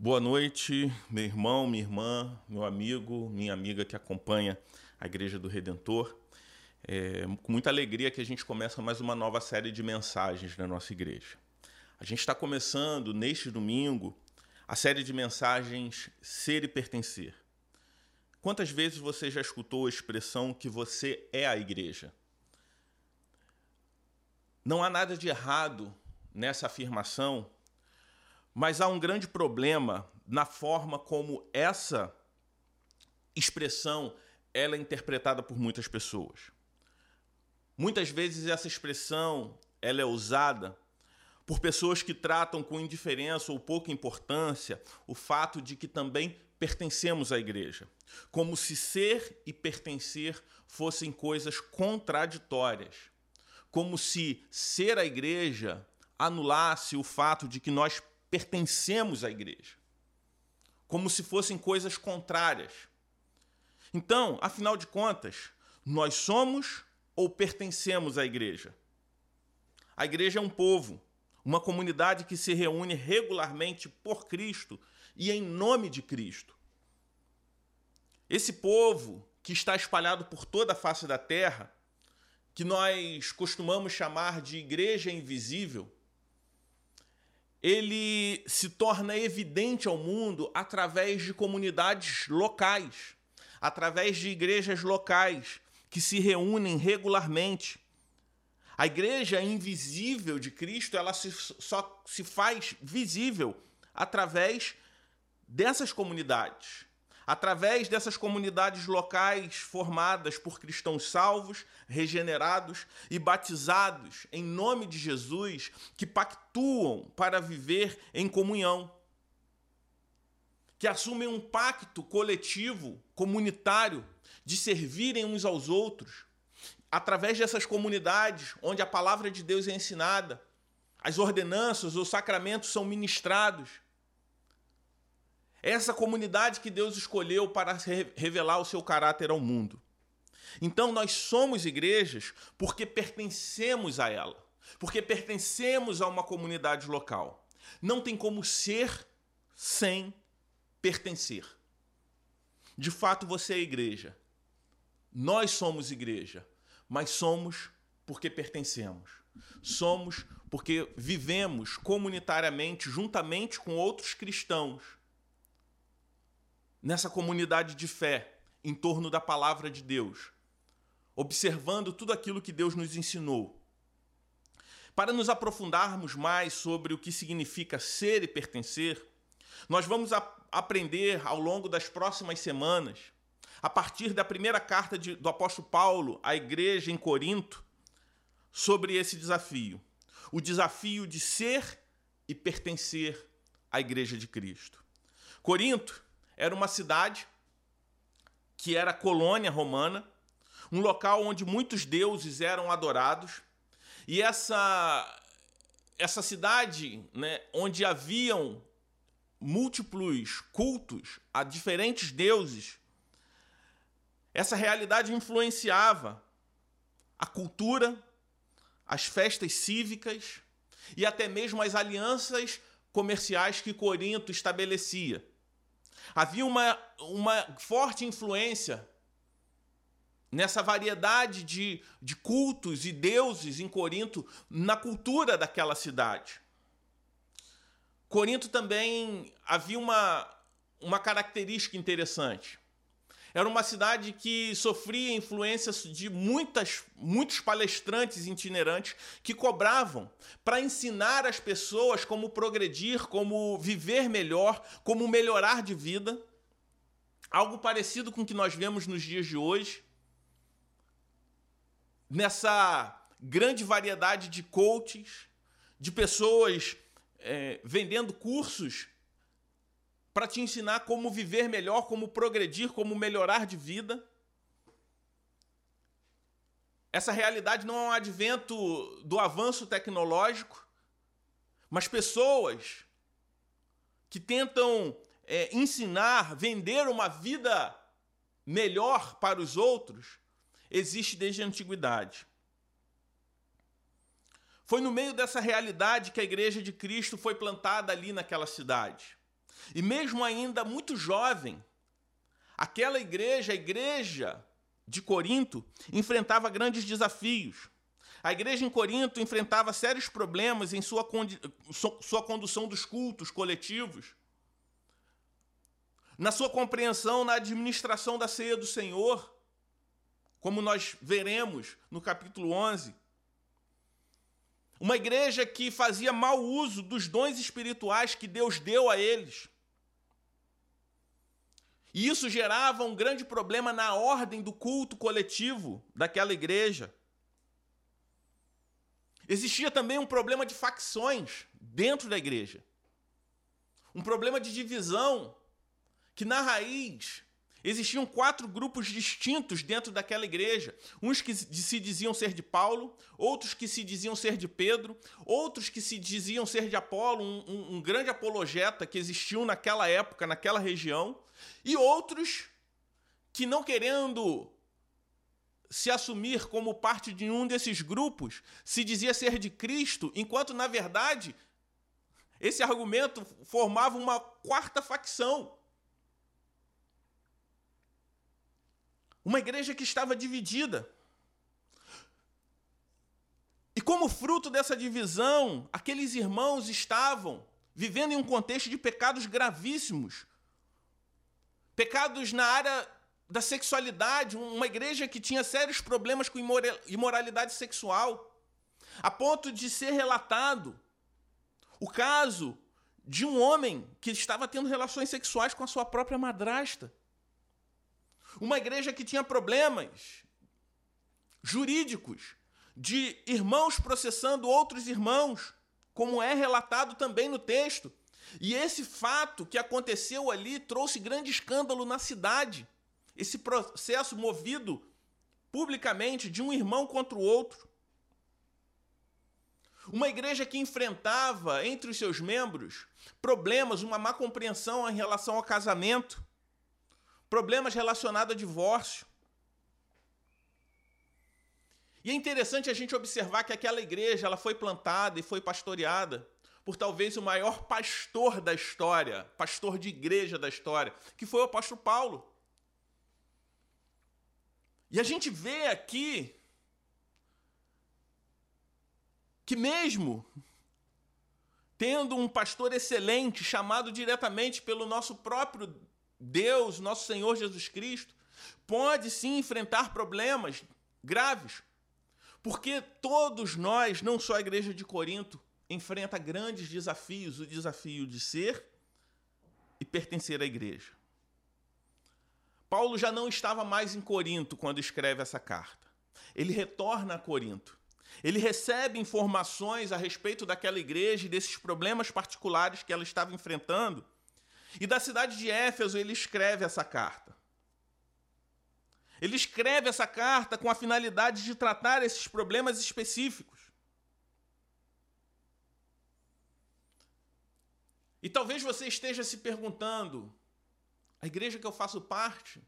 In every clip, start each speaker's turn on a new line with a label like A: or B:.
A: Boa noite, meu irmão, minha irmã, meu amigo, minha amiga que acompanha a Igreja do Redentor. É com muita alegria que a gente começa mais uma nova série de mensagens na nossa igreja. A gente está começando neste domingo a série de mensagens Ser e Pertencer. Quantas vezes você já escutou a expressão que você é a igreja? Não há nada de errado nessa afirmação mas há um grande problema na forma como essa expressão ela é interpretada por muitas pessoas. Muitas vezes essa expressão ela é usada por pessoas que tratam com indiferença ou pouca importância o fato de que também pertencemos à igreja, como se ser e pertencer fossem coisas contraditórias, como se ser a igreja anulasse o fato de que nós pertencemos à igreja, como se fossem coisas contrárias. Então, afinal de contas, nós somos ou pertencemos à igreja? A igreja é um povo, uma comunidade que se reúne regularmente por Cristo e em nome de Cristo. Esse povo que está espalhado por toda a face da terra, que nós costumamos chamar de igreja invisível, ele se torna evidente ao mundo através de comunidades locais, através de igrejas locais que se reúnem regularmente. A igreja invisível de Cristo, ela se, só se faz visível através dessas comunidades através dessas comunidades locais formadas por cristãos salvos, regenerados e batizados em nome de Jesus, que pactuam para viver em comunhão, que assumem um pacto coletivo, comunitário, de servirem uns aos outros, através dessas comunidades onde a palavra de Deus é ensinada, as ordenanças, os sacramentos são ministrados essa comunidade que Deus escolheu para revelar o seu caráter ao mundo. Então nós somos igrejas porque pertencemos a ela, porque pertencemos a uma comunidade local. Não tem como ser sem pertencer. De fato, você é igreja. Nós somos igreja, mas somos porque pertencemos. Somos porque vivemos comunitariamente, juntamente com outros cristãos nessa comunidade de fé em torno da palavra de Deus, observando tudo aquilo que Deus nos ensinou. Para nos aprofundarmos mais sobre o que significa ser e pertencer, nós vamos aprender ao longo das próximas semanas, a partir da primeira carta de, do apóstolo Paulo à igreja em Corinto, sobre esse desafio. O desafio de ser e pertencer à igreja de Cristo. Corinto era uma cidade que era colônia romana, um local onde muitos deuses eram adorados. E essa essa cidade, né, onde haviam múltiplos cultos a diferentes deuses, essa realidade influenciava a cultura, as festas cívicas e até mesmo as alianças comerciais que Corinto estabelecia. Havia uma, uma forte influência nessa variedade de, de cultos e deuses em Corinto na cultura daquela cidade. Corinto também havia uma, uma característica interessante. Era uma cidade que sofria influências de muitas, muitos palestrantes itinerantes que cobravam para ensinar as pessoas como progredir, como viver melhor, como melhorar de vida. Algo parecido com o que nós vemos nos dias de hoje. Nessa grande variedade de coaches, de pessoas é, vendendo cursos para te ensinar como viver melhor, como progredir, como melhorar de vida. Essa realidade não é um advento do avanço tecnológico, mas pessoas que tentam é, ensinar, vender uma vida melhor para os outros, existe desde a antiguidade. Foi no meio dessa realidade que a igreja de Cristo foi plantada ali naquela cidade. E mesmo ainda muito jovem, aquela igreja, a igreja de Corinto, enfrentava grandes desafios. A igreja em Corinto enfrentava sérios problemas em sua, sua condução dos cultos coletivos, na sua compreensão na administração da ceia do Senhor, como nós veremos no capítulo 11. Uma igreja que fazia mau uso dos dons espirituais que Deus deu a eles. E isso gerava um grande problema na ordem do culto coletivo daquela igreja. Existia também um problema de facções dentro da igreja. Um problema de divisão que na raiz existiam quatro grupos distintos dentro daquela igreja. Uns que se diziam ser de Paulo, outros que se diziam ser de Pedro, outros que se diziam ser de Apolo, um, um, um grande apologeta que existiu naquela época, naquela região, e outros que não querendo se assumir como parte de um desses grupos, se dizia ser de Cristo, enquanto na verdade esse argumento formava uma quarta facção. Uma igreja que estava dividida. E como fruto dessa divisão, aqueles irmãos estavam vivendo em um contexto de pecados gravíssimos. Pecados na área da sexualidade, uma igreja que tinha sérios problemas com imoralidade sexual, a ponto de ser relatado o caso de um homem que estava tendo relações sexuais com a sua própria madrasta. Uma igreja que tinha problemas jurídicos de irmãos processando outros irmãos, como é relatado também no texto. E esse fato que aconteceu ali trouxe grande escândalo na cidade esse processo movido publicamente de um irmão contra o outro. Uma igreja que enfrentava entre os seus membros problemas, uma má compreensão em relação ao casamento, problemas relacionados a divórcio. E é interessante a gente observar que aquela igreja ela foi plantada e foi pastoreada por talvez o maior pastor da história, pastor de igreja da história, que foi o apóstolo Paulo. E a gente vê aqui que, mesmo tendo um pastor excelente, chamado diretamente pelo nosso próprio Deus, nosso Senhor Jesus Cristo, pode sim enfrentar problemas graves, porque todos nós, não só a igreja de Corinto, enfrenta grandes desafios, o desafio de ser e pertencer à igreja. Paulo já não estava mais em Corinto quando escreve essa carta. Ele retorna a Corinto. Ele recebe informações a respeito daquela igreja e desses problemas particulares que ela estava enfrentando. E da cidade de Éfeso ele escreve essa carta. Ele escreve essa carta com a finalidade de tratar esses problemas específicos. E talvez você esteja se perguntando: a igreja que eu faço parte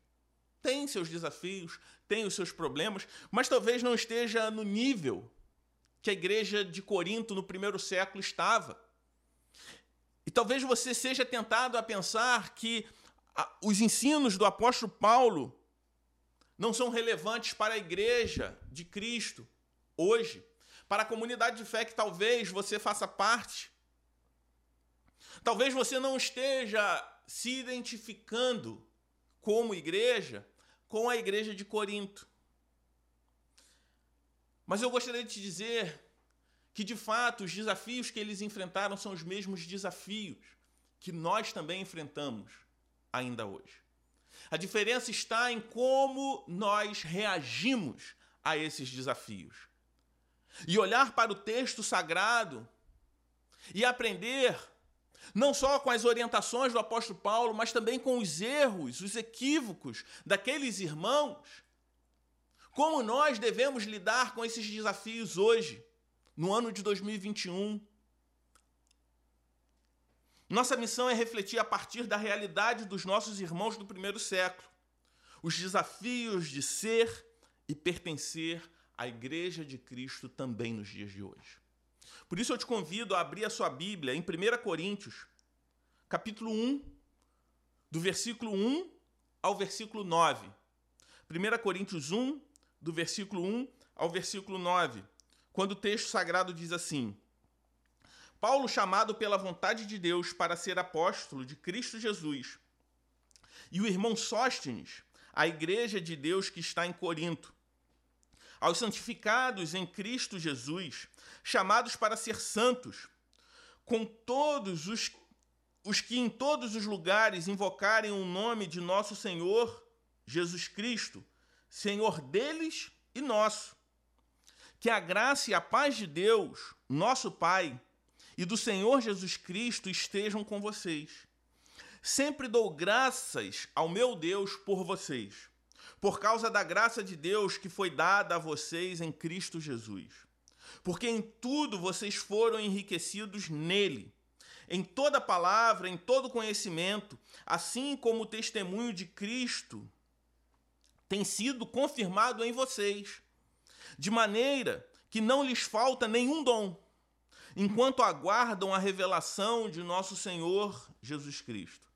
A: tem seus desafios, tem os seus problemas, mas talvez não esteja no nível que a igreja de Corinto no primeiro século estava. E talvez você seja tentado a pensar que os ensinos do apóstolo Paulo não são relevantes para a igreja de Cristo hoje, para a comunidade de fé que talvez você faça parte. Talvez você não esteja se identificando como igreja com a igreja de Corinto. Mas eu gostaria de te dizer que, de fato, os desafios que eles enfrentaram são os mesmos desafios que nós também enfrentamos ainda hoje. A diferença está em como nós reagimos a esses desafios. E olhar para o texto sagrado e aprender não só com as orientações do apóstolo Paulo, mas também com os erros, os equívocos daqueles irmãos. Como nós devemos lidar com esses desafios hoje, no ano de 2021? Nossa missão é refletir a partir da realidade dos nossos irmãos do primeiro século, os desafios de ser e pertencer à Igreja de Cristo também nos dias de hoje. Por isso eu te convido a abrir a sua Bíblia em 1 Coríntios, capítulo 1, do versículo 1 ao versículo 9. 1 Coríntios 1, do versículo 1 ao versículo 9, quando o texto sagrado diz assim: Paulo, chamado pela vontade de Deus para ser apóstolo de Cristo Jesus, e o irmão Sóstenes, a igreja de Deus que está em Corinto, aos santificados em Cristo Jesus, chamados para ser santos, com todos os, os que em todos os lugares invocarem o nome de nosso Senhor Jesus Cristo, Senhor deles e nosso. Que a graça e a paz de Deus, nosso Pai, e do Senhor Jesus Cristo estejam com vocês. Sempre dou graças ao meu Deus por vocês por causa da graça de Deus que foi dada a vocês em Cristo Jesus. Porque em tudo vocês foram enriquecidos nele, em toda palavra, em todo conhecimento, assim como o testemunho de Cristo tem sido confirmado em vocês, de maneira que não lhes falta nenhum dom, enquanto aguardam a revelação de nosso Senhor Jesus Cristo.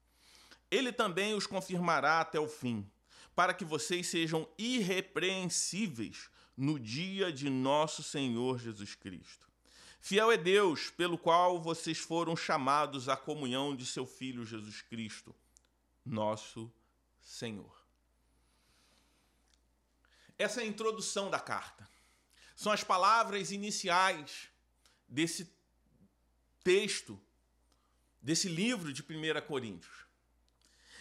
A: Ele também os confirmará até o fim para que vocês sejam irrepreensíveis no dia de nosso Senhor Jesus Cristo. Fiel é Deus, pelo qual vocês foram chamados à comunhão de seu Filho Jesus Cristo, nosso Senhor. Essa é a introdução da carta. São as palavras iniciais desse texto, desse livro de 1 Coríntios.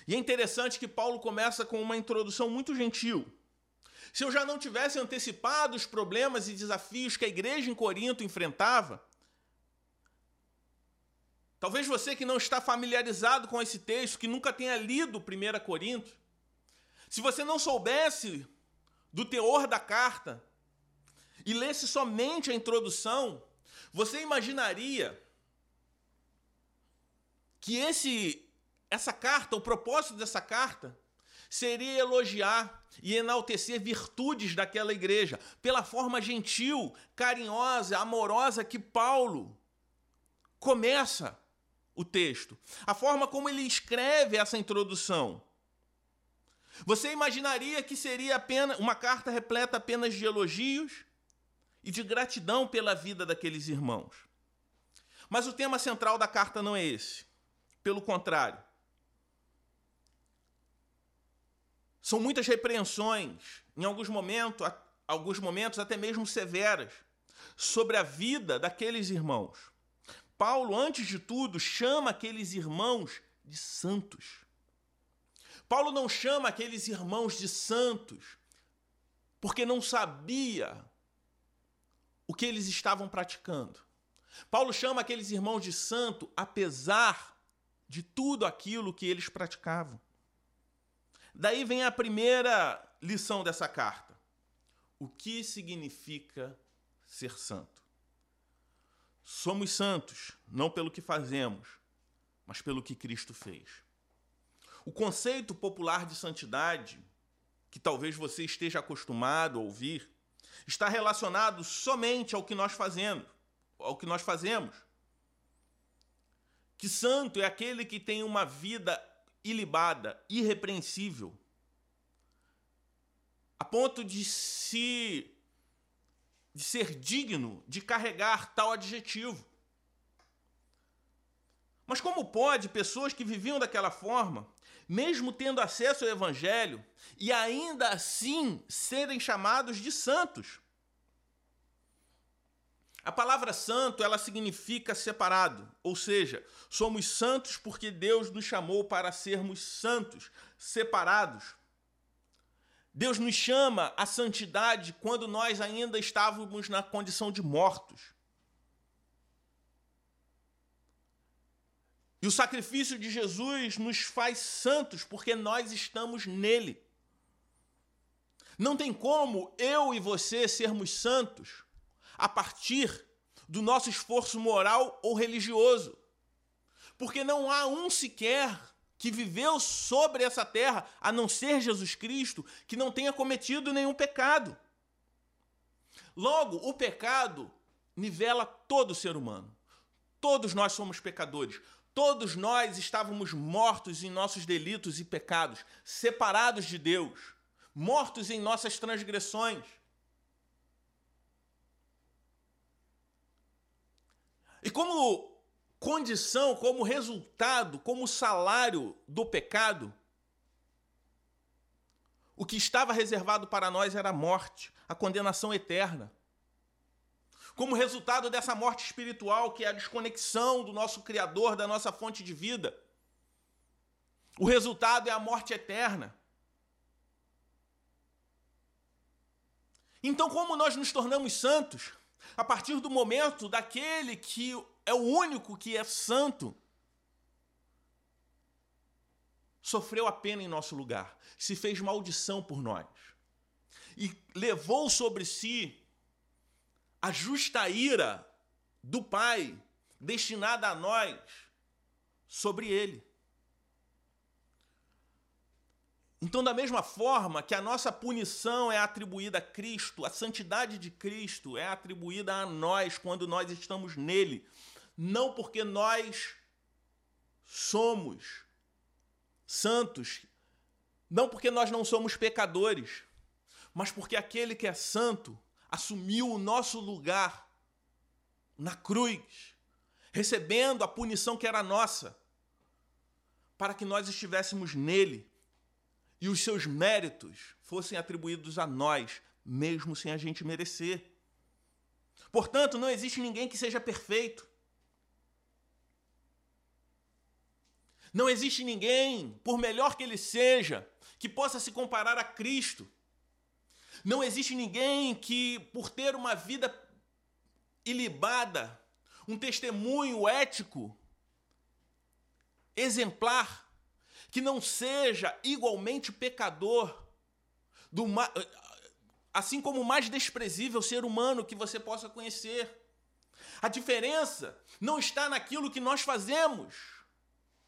A: E é interessante que Paulo começa com uma introdução muito gentil. Se eu já não tivesse antecipado os problemas e desafios que a igreja em Corinto enfrentava, talvez você que não está familiarizado com esse texto, que nunca tenha lido 1 Corinto, se você não soubesse do teor da carta e lesse somente a introdução, você imaginaria que esse essa carta, o propósito dessa carta, seria elogiar e enaltecer virtudes daquela igreja, pela forma gentil, carinhosa, amorosa que Paulo começa o texto, a forma como ele escreve essa introdução. Você imaginaria que seria apenas uma carta repleta apenas de elogios e de gratidão pela vida daqueles irmãos. Mas o tema central da carta não é esse. Pelo contrário, São muitas repreensões, em alguns momentos, alguns momentos até mesmo severas, sobre a vida daqueles irmãos. Paulo, antes de tudo, chama aqueles irmãos de santos. Paulo não chama aqueles irmãos de santos porque não sabia o que eles estavam praticando. Paulo chama aqueles irmãos de santo apesar de tudo aquilo que eles praticavam. Daí vem a primeira lição dessa carta. O que significa ser santo? Somos santos não pelo que fazemos, mas pelo que Cristo fez. O conceito popular de santidade, que talvez você esteja acostumado a ouvir, está relacionado somente ao que nós fazemos, ao que nós fazemos. Que santo é aquele que tem uma vida ilibada, irrepreensível, a ponto de se de ser digno de carregar tal adjetivo. Mas como pode pessoas que viviam daquela forma, mesmo tendo acesso ao evangelho, e ainda assim serem chamados de santos? A palavra santo, ela significa separado, ou seja, somos santos porque Deus nos chamou para sermos santos, separados. Deus nos chama à santidade quando nós ainda estávamos na condição de mortos. E o sacrifício de Jesus nos faz santos porque nós estamos nele. Não tem como eu e você sermos santos a partir do nosso esforço moral ou religioso. Porque não há um sequer que viveu sobre essa terra, a não ser Jesus Cristo, que não tenha cometido nenhum pecado. Logo, o pecado nivela todo ser humano. Todos nós somos pecadores. Todos nós estávamos mortos em nossos delitos e pecados, separados de Deus, mortos em nossas transgressões. E como condição, como resultado, como salário do pecado, o que estava reservado para nós era a morte, a condenação eterna. Como resultado dessa morte espiritual, que é a desconexão do nosso Criador, da nossa fonte de vida, o resultado é a morte eterna. Então, como nós nos tornamos santos? A partir do momento daquele que é o único que é santo, sofreu a pena em nosso lugar, se fez maldição por nós e levou sobre si a justa ira do Pai destinada a nós sobre ele. Então, da mesma forma que a nossa punição é atribuída a Cristo, a santidade de Cristo é atribuída a nós quando nós estamos nele, não porque nós somos santos, não porque nós não somos pecadores, mas porque aquele que é santo assumiu o nosso lugar na cruz, recebendo a punição que era nossa, para que nós estivéssemos nele e os seus méritos fossem atribuídos a nós, mesmo sem a gente merecer. Portanto, não existe ninguém que seja perfeito. Não existe ninguém, por melhor que ele seja, que possa se comparar a Cristo. Não existe ninguém que, por ter uma vida ilibada, um testemunho ético, exemplar, que não seja igualmente pecador, do assim como o mais desprezível ser humano que você possa conhecer. A diferença não está naquilo que nós fazemos,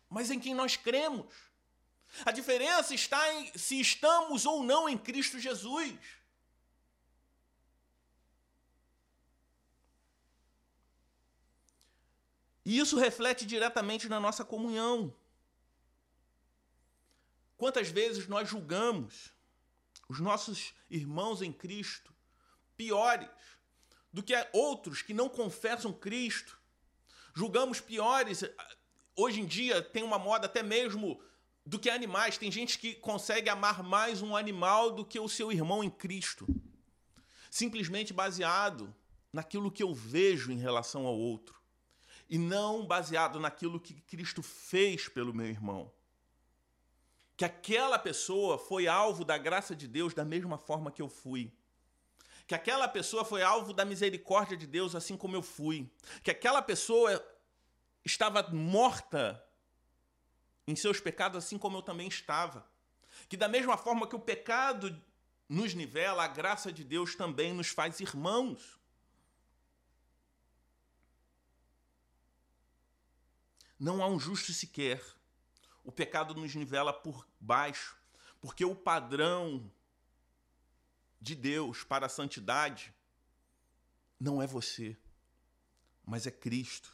A: mas em quem nós cremos. A diferença está em se estamos ou não em Cristo Jesus. E isso reflete diretamente na nossa comunhão. Quantas vezes nós julgamos os nossos irmãos em Cristo piores do que outros que não confessam Cristo? Julgamos piores. Hoje em dia tem uma moda até mesmo do que animais. Tem gente que consegue amar mais um animal do que o seu irmão em Cristo. Simplesmente baseado naquilo que eu vejo em relação ao outro. E não baseado naquilo que Cristo fez pelo meu irmão que aquela pessoa foi alvo da graça de Deus da mesma forma que eu fui. Que aquela pessoa foi alvo da misericórdia de Deus assim como eu fui. Que aquela pessoa estava morta em seus pecados assim como eu também estava. Que da mesma forma que o pecado nos nivela, a graça de Deus também nos faz irmãos. Não há um justo sequer o pecado nos nivela por baixo, porque o padrão de Deus para a santidade não é você, mas é Cristo.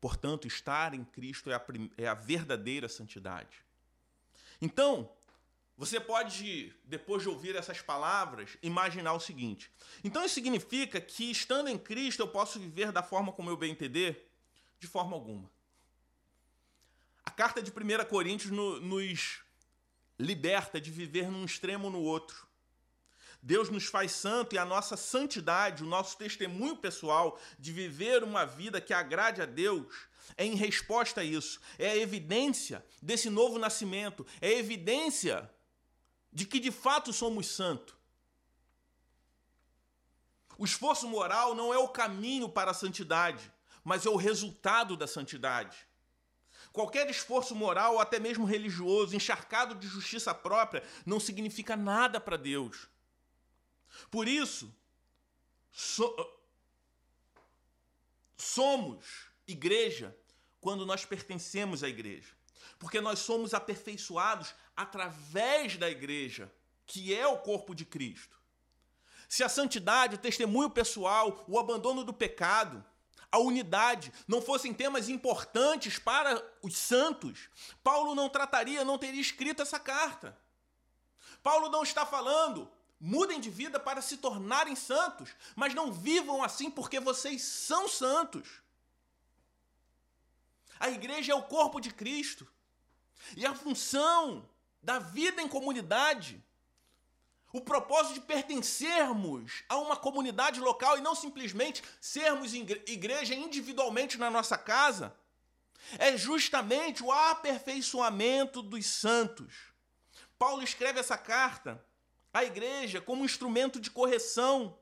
A: Portanto, estar em Cristo é a, é a verdadeira santidade. Então, você pode, depois de ouvir essas palavras, imaginar o seguinte: então isso significa que, estando em Cristo, eu posso viver da forma como eu bem entender? De forma alguma. A carta de 1 Coríntios no, nos liberta de viver num extremo ou no outro. Deus nos faz santo e a nossa santidade, o nosso testemunho pessoal de viver uma vida que agrade a Deus, é em resposta a isso. É a evidência desse novo nascimento, é a evidência de que de fato somos santos. O esforço moral não é o caminho para a santidade, mas é o resultado da santidade. Qualquer esforço moral ou até mesmo religioso, encharcado de justiça própria, não significa nada para Deus. Por isso, so, somos igreja quando nós pertencemos à igreja. Porque nós somos aperfeiçoados através da igreja, que é o corpo de Cristo. Se a santidade, o testemunho pessoal, o abandono do pecado, a unidade, não fossem temas importantes para os santos, Paulo não trataria, não teria escrito essa carta. Paulo não está falando, mudem de vida para se tornarem santos, mas não vivam assim porque vocês são santos. A igreja é o corpo de Cristo. E a função da vida em comunidade, o propósito de pertencermos a uma comunidade local e não simplesmente sermos igreja individualmente na nossa casa, é justamente o aperfeiçoamento dos santos. Paulo escreve essa carta à igreja como um instrumento de correção.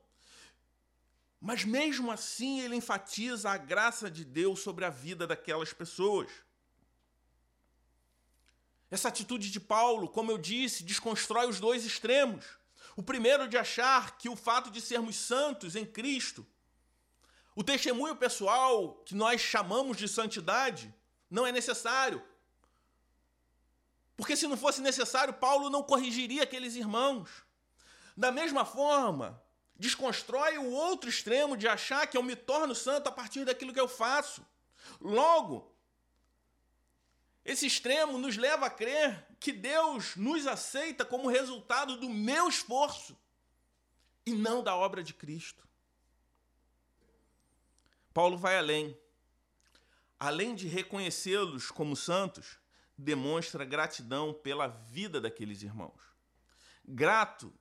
A: Mas mesmo assim, ele enfatiza a graça de Deus sobre a vida daquelas pessoas. Essa atitude de Paulo, como eu disse, desconstrói os dois extremos. O primeiro de achar que o fato de sermos santos em Cristo, o testemunho pessoal que nós chamamos de santidade, não é necessário. Porque se não fosse necessário, Paulo não corrigiria aqueles irmãos. Da mesma forma, desconstrói o outro extremo de achar que eu me torno santo a partir daquilo que eu faço. Logo, esse extremo nos leva a crer que Deus nos aceita como resultado do meu esforço e não da obra de Cristo. Paulo vai além. Além de reconhecê-los como santos, demonstra gratidão pela vida daqueles irmãos. Grato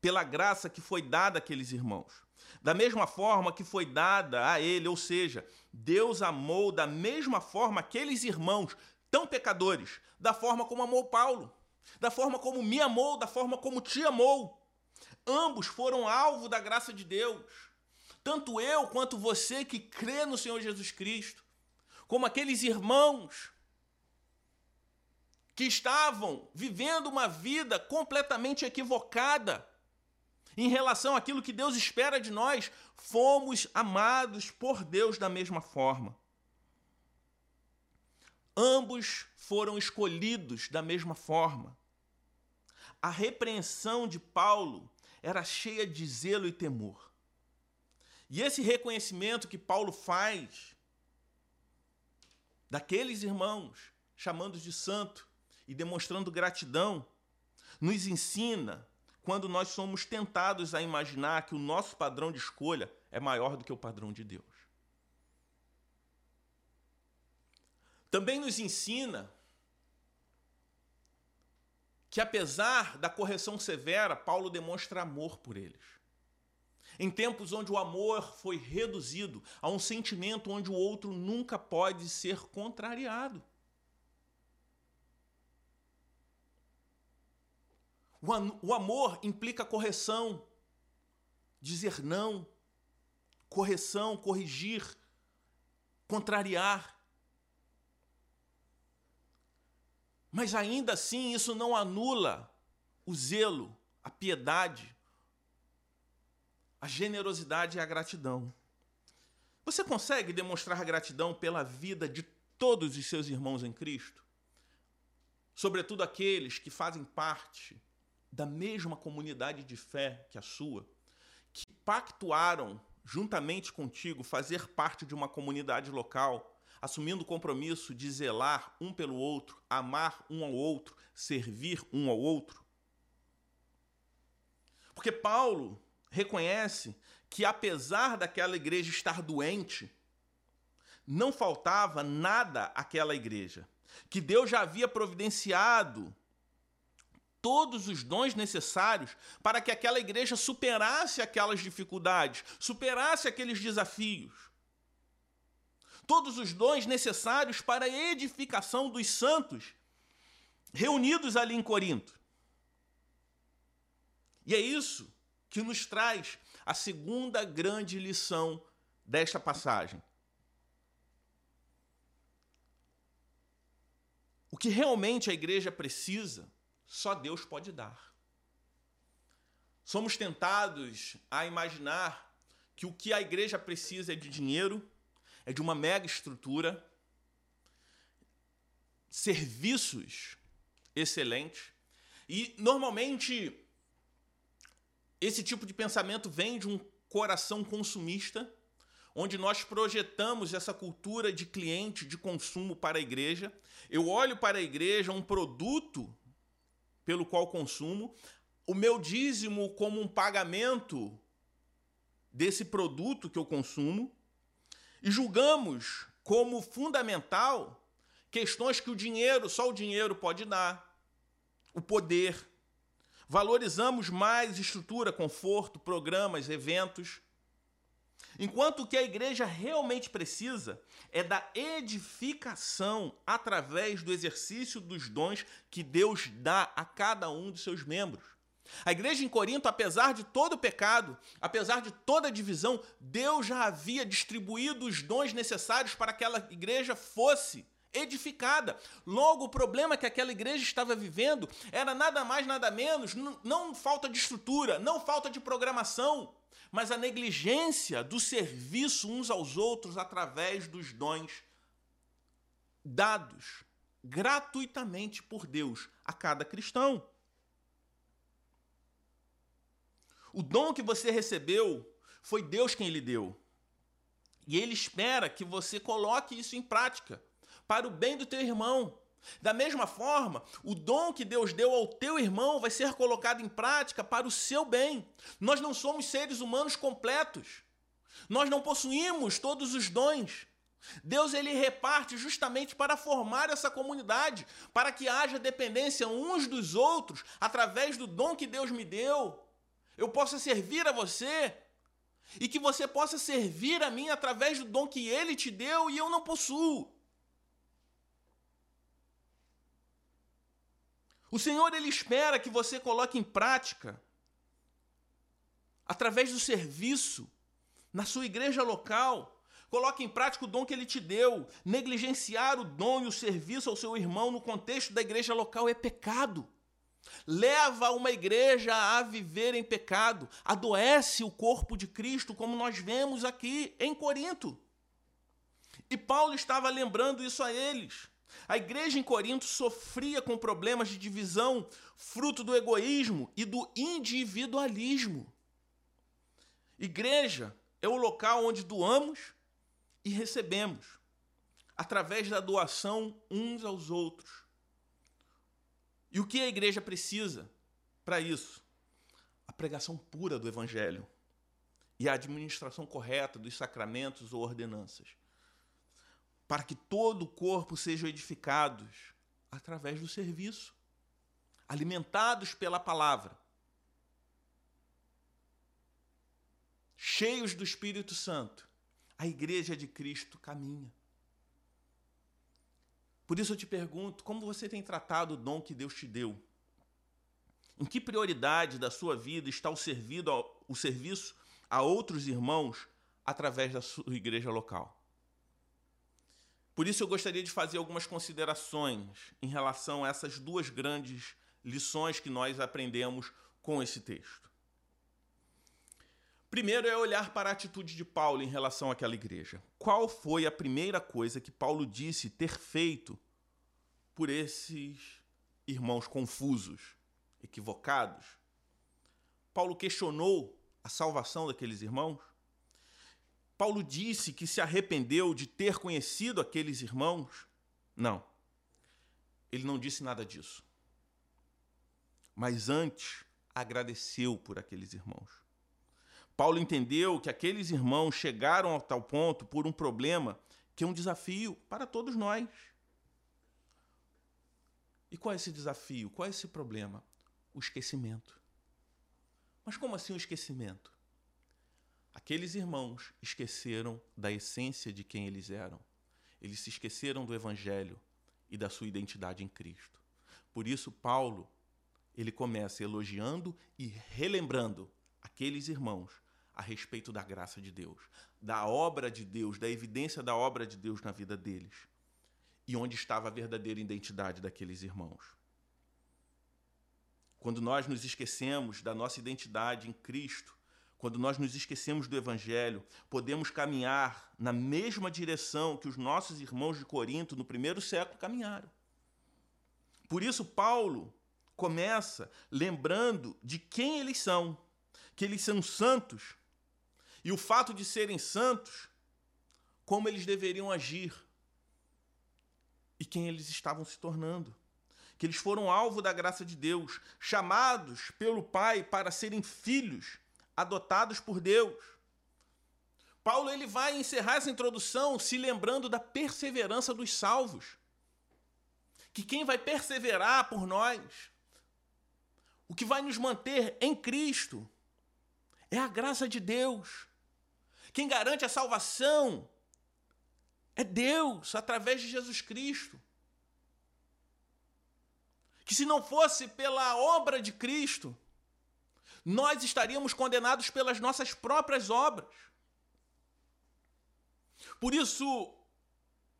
A: pela graça que foi dada àqueles irmãos. Da mesma forma que foi dada a ele, ou seja, Deus amou da mesma forma aqueles irmãos tão pecadores, da forma como amou Paulo, da forma como me amou, da forma como te amou. Ambos foram alvo da graça de Deus. Tanto eu quanto você que crê no Senhor Jesus Cristo, como aqueles irmãos que estavam vivendo uma vida completamente equivocada em relação àquilo que Deus espera de nós, fomos amados por Deus da mesma forma. Ambos foram escolhidos da mesma forma. A repreensão de Paulo era cheia de zelo e temor. E esse reconhecimento que Paulo faz daqueles irmãos, chamando de santo e demonstrando gratidão, nos ensina quando nós somos tentados a imaginar que o nosso padrão de escolha é maior do que o padrão de Deus. Também nos ensina que, apesar da correção severa, Paulo demonstra amor por eles. Em tempos onde o amor foi reduzido a um sentimento onde o outro nunca pode ser contrariado. O amor implica correção, dizer não, correção, corrigir, contrariar. Mas ainda assim, isso não anula o zelo, a piedade, a generosidade e a gratidão. Você consegue demonstrar gratidão pela vida de todos os seus irmãos em Cristo? Sobretudo aqueles que fazem parte da mesma comunidade de fé que a sua, que pactuaram juntamente contigo fazer parte de uma comunidade local assumindo o compromisso de zelar um pelo outro, amar um ao outro, servir um ao outro. Porque Paulo reconhece que, apesar daquela igreja estar doente, não faltava nada àquela igreja, que Deus já havia providenciado todos os dons necessários para que aquela igreja superasse aquelas dificuldades, superasse aqueles desafios todos os dons necessários para a edificação dos santos reunidos ali em Corinto. E é isso que nos traz a segunda grande lição desta passagem. O que realmente a igreja precisa, só Deus pode dar. Somos tentados a imaginar que o que a igreja precisa é de dinheiro, é de uma mega estrutura, serviços excelentes. E normalmente esse tipo de pensamento vem de um coração consumista, onde nós projetamos essa cultura de cliente, de consumo para a igreja. Eu olho para a igreja um produto pelo qual consumo, o meu dízimo como um pagamento desse produto que eu consumo, e julgamos como fundamental questões que o dinheiro, só o dinheiro pode dar, o poder. Valorizamos mais estrutura, conforto, programas, eventos. Enquanto o que a igreja realmente precisa é da edificação através do exercício dos dons que Deus dá a cada um de seus membros. A igreja em Corinto, apesar de todo o pecado, apesar de toda a divisão, Deus já havia distribuído os dons necessários para que aquela igreja fosse edificada. Logo, o problema que aquela igreja estava vivendo era nada mais, nada menos, não falta de estrutura, não falta de programação, mas a negligência do serviço uns aos outros através dos dons dados gratuitamente por Deus a cada cristão. O dom que você recebeu foi Deus quem lhe deu. E ele espera que você coloque isso em prática para o bem do teu irmão. Da mesma forma, o dom que Deus deu ao teu irmão vai ser colocado em prática para o seu bem. Nós não somos seres humanos completos. Nós não possuímos todos os dons. Deus ele reparte justamente para formar essa comunidade, para que haja dependência uns dos outros através do dom que Deus me deu. Eu possa servir a você e que você possa servir a mim através do dom que ele te deu e eu não possuo. O Senhor ele espera que você coloque em prática através do serviço na sua igreja local. Coloque em prática o dom que ele te deu. Negligenciar o dom e o serviço ao seu irmão no contexto da igreja local é pecado. Leva uma igreja a viver em pecado, adoece o corpo de Cristo, como nós vemos aqui em Corinto. E Paulo estava lembrando isso a eles. A igreja em Corinto sofria com problemas de divisão, fruto do egoísmo e do individualismo. Igreja é o local onde doamos e recebemos, através da doação uns aos outros. E o que a igreja precisa para isso? A pregação pura do evangelho e a administração correta dos sacramentos ou ordenanças para que todo o corpo seja edificado através do serviço, alimentados pela palavra, cheios do Espírito Santo, a igreja de Cristo caminha. Por isso eu te pergunto, como você tem tratado o dom que Deus te deu? Em que prioridade da sua vida está o, servido o serviço a outros irmãos através da sua igreja local? Por isso eu gostaria de fazer algumas considerações em relação a essas duas grandes lições que nós aprendemos com esse texto. Primeiro é olhar para a atitude de Paulo em relação àquela igreja. Qual foi a primeira coisa que Paulo disse ter feito por esses irmãos confusos, equivocados? Paulo questionou a salvação daqueles irmãos? Paulo disse que se arrependeu de ter conhecido aqueles irmãos? Não. Ele não disse nada disso. Mas antes agradeceu por aqueles irmãos. Paulo entendeu que aqueles irmãos chegaram a tal ponto por um problema que é um desafio para todos nós. E qual é esse desafio? Qual é esse problema? O esquecimento. Mas como assim o esquecimento? Aqueles irmãos esqueceram da essência de quem eles eram. Eles se esqueceram do evangelho e da sua identidade em Cristo. Por isso Paulo, ele começa elogiando e relembrando aqueles irmãos a respeito da graça de Deus, da obra de Deus, da evidência da obra de Deus na vida deles e onde estava a verdadeira identidade daqueles irmãos. Quando nós nos esquecemos da nossa identidade em Cristo, quando nós nos esquecemos do Evangelho, podemos caminhar na mesma direção que os nossos irmãos de Corinto no primeiro século caminharam. Por isso, Paulo começa lembrando de quem eles são, que eles são santos. E o fato de serem santos como eles deveriam agir e quem eles estavam se tornando. Que eles foram alvo da graça de Deus, chamados pelo Pai para serem filhos adotados por Deus. Paulo ele vai encerrar essa introdução se lembrando da perseverança dos salvos. Que quem vai perseverar por nós, o que vai nos manter em Cristo, é a graça de Deus. Quem garante a salvação é Deus, através de Jesus Cristo. Que se não fosse pela obra de Cristo, nós estaríamos condenados pelas nossas próprias obras. Por isso,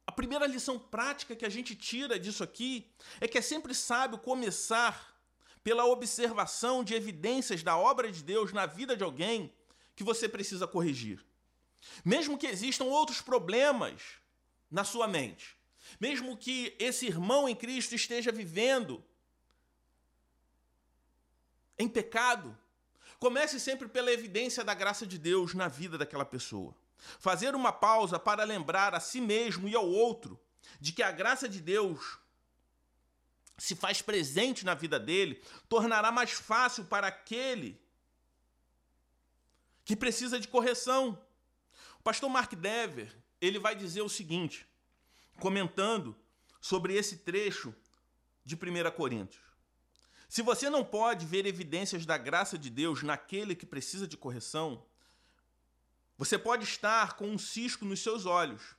A: a primeira lição prática que a gente tira disso aqui é que é sempre sábio começar pela observação de evidências da obra de Deus na vida de alguém que você precisa corrigir. Mesmo que existam outros problemas na sua mente, mesmo que esse irmão em Cristo esteja vivendo em pecado, comece sempre pela evidência da graça de Deus na vida daquela pessoa. Fazer uma pausa para lembrar a si mesmo e ao outro de que a graça de Deus se faz presente na vida dele, tornará mais fácil para aquele que precisa de correção. Pastor Mark Dever, ele vai dizer o seguinte, comentando sobre esse trecho de 1 Coríntios. Se você não pode ver evidências da graça de Deus naquele que precisa de correção, você pode estar com um cisco nos seus olhos.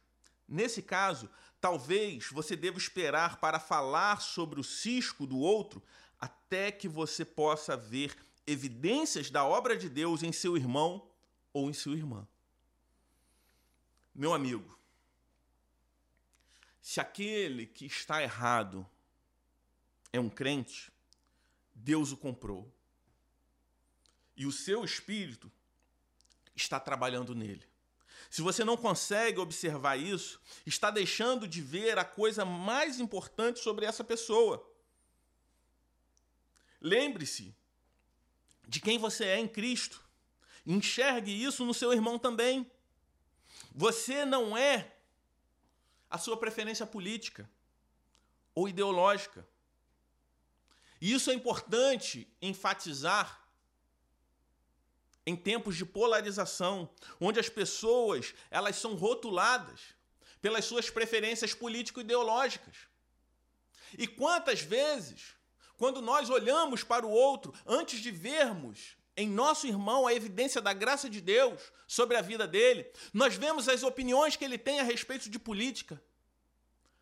A: Nesse caso, Talvez você deva esperar para falar sobre o cisco do outro até que você possa ver evidências da obra de Deus em seu irmão ou em sua irmã. Meu amigo, se aquele que está errado é um crente, Deus o comprou. E o seu espírito está trabalhando nele. Se você não consegue observar isso, está deixando de ver a coisa mais importante sobre essa pessoa. Lembre-se de quem você é em Cristo. Enxergue isso no seu irmão também. Você não é a sua preferência política ou ideológica. E isso é importante enfatizar em tempos de polarização, onde as pessoas elas são rotuladas pelas suas preferências político-ideológicas. E quantas vezes, quando nós olhamos para o outro, antes de vermos em nosso irmão a evidência da graça de Deus sobre a vida dele, nós vemos as opiniões que ele tem a respeito de política,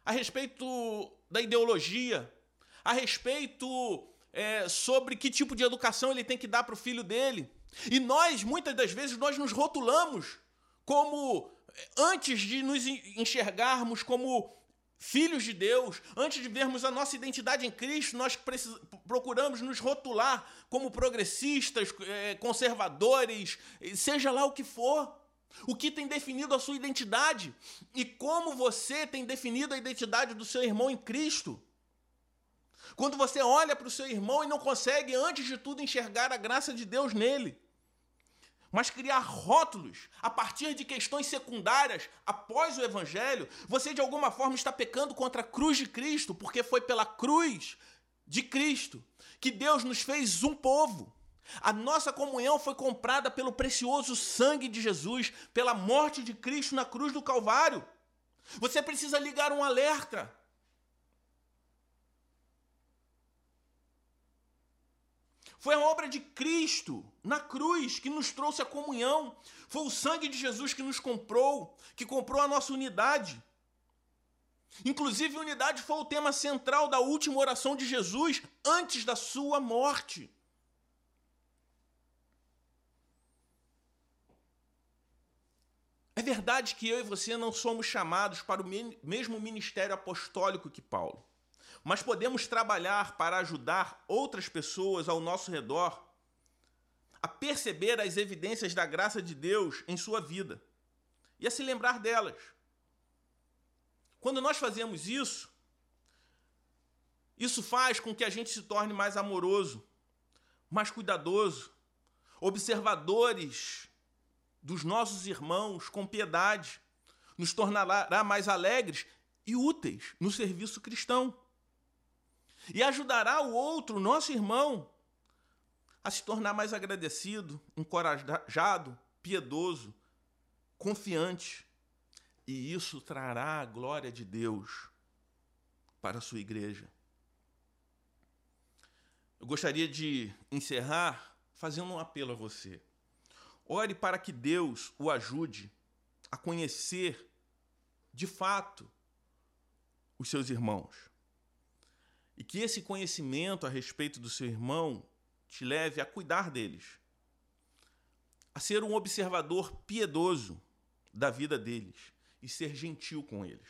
A: a respeito da ideologia, a respeito é, sobre que tipo de educação ele tem que dar para o filho dele. E nós, muitas das vezes, nós nos rotulamos como, antes de nos enxergarmos como filhos de Deus, antes de vermos a nossa identidade em Cristo, nós procuramos nos rotular como progressistas, é, conservadores, seja lá o que for. O que tem definido a sua identidade e como você tem definido a identidade do seu irmão em Cristo. Quando você olha para o seu irmão e não consegue, antes de tudo, enxergar a graça de Deus nele mas criar rótulos a partir de questões secundárias após o evangelho, você de alguma forma está pecando contra a cruz de Cristo, porque foi pela cruz de Cristo que Deus nos fez um povo. A nossa comunhão foi comprada pelo precioso sangue de Jesus, pela morte de Cristo na cruz do Calvário. Você precisa ligar um alerta. Foi a obra de Cristo na cruz que nos trouxe a comunhão. Foi o sangue de Jesus que nos comprou, que comprou a nossa unidade. Inclusive, unidade foi o tema central da última oração de Jesus antes da sua morte. É verdade que eu e você não somos chamados para o mesmo ministério apostólico que Paulo mas podemos trabalhar para ajudar outras pessoas ao nosso redor a perceber as evidências da graça de Deus em sua vida e a se lembrar delas. Quando nós fazemos isso, isso faz com que a gente se torne mais amoroso, mais cuidadoso, observadores dos nossos irmãos com piedade, nos tornará mais alegres e úteis no serviço cristão. E ajudará o outro, nosso irmão, a se tornar mais agradecido, encorajado, piedoso, confiante. E isso trará a glória de Deus para a sua igreja. Eu gostaria de encerrar fazendo um apelo a você. Ore para que Deus o ajude a conhecer de fato os seus irmãos. E que esse conhecimento a respeito do seu irmão te leve a cuidar deles, a ser um observador piedoso da vida deles e ser gentil com eles.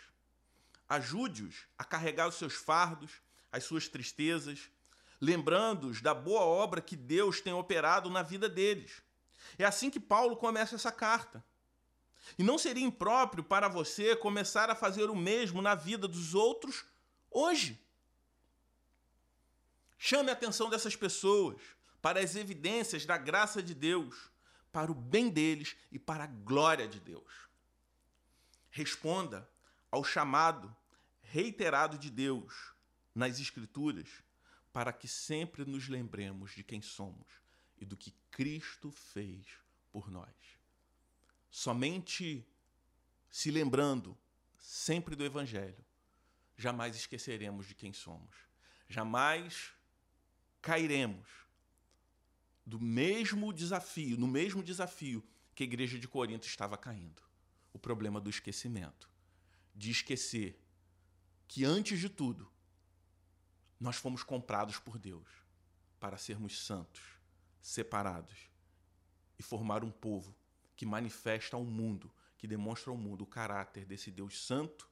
A: Ajude-os a carregar os seus fardos, as suas tristezas, lembrando-os da boa obra que Deus tem operado na vida deles. É assim que Paulo começa essa carta. E não seria impróprio para você começar a fazer o mesmo na vida dos outros hoje. Chame a atenção dessas pessoas para as evidências da graça de Deus, para o bem deles e para a glória de Deus. Responda ao chamado reiterado de Deus nas Escrituras para que sempre nos lembremos de quem somos e do que Cristo fez por nós. Somente se lembrando sempre do Evangelho, jamais esqueceremos de quem somos. Jamais cairemos do mesmo desafio, no mesmo desafio que a igreja de Corinto estava caindo. O problema do esquecimento. De esquecer que, antes de tudo, nós fomos comprados por Deus para sermos santos, separados e formar um povo que manifesta ao mundo, que demonstra ao mundo o caráter desse Deus santo,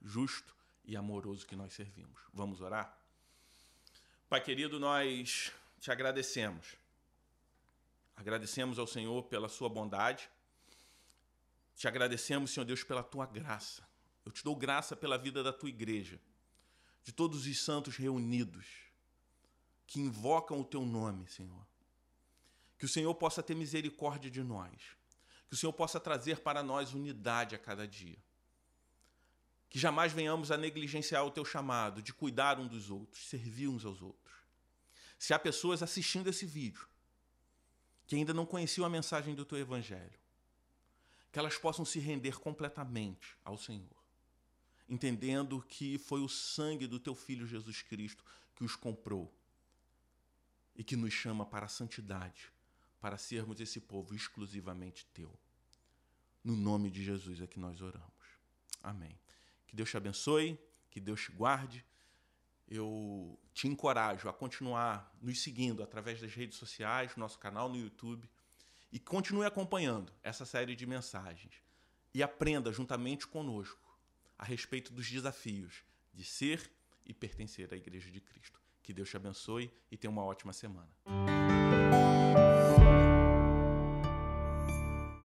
A: justo e amoroso que nós servimos. Vamos orar? Pai querido, nós te agradecemos. Agradecemos ao Senhor pela sua bondade. Te agradecemos, Senhor Deus, pela tua graça. Eu te dou graça pela vida da tua igreja de todos os santos reunidos que invocam o teu nome, Senhor. Que o Senhor possa ter misericórdia de nós. Que o Senhor possa trazer para nós unidade a cada dia. Que jamais venhamos a negligenciar o teu chamado de cuidar um dos outros, servir uns aos outros. Se há pessoas assistindo esse vídeo que ainda não conheciam a mensagem do teu evangelho, que elas possam se render completamente ao Senhor entendendo que foi o sangue do teu filho Jesus Cristo que os comprou e que nos chama para a santidade, para sermos esse povo exclusivamente teu. No nome de Jesus é que nós oramos. Amém. Que Deus te abençoe, que Deus te guarde. Eu te encorajo a continuar nos seguindo através das redes sociais, nosso canal no YouTube, e continue acompanhando essa série de mensagens. E aprenda juntamente conosco a respeito dos desafios de ser e pertencer à Igreja de Cristo. Que Deus te abençoe e tenha uma ótima semana.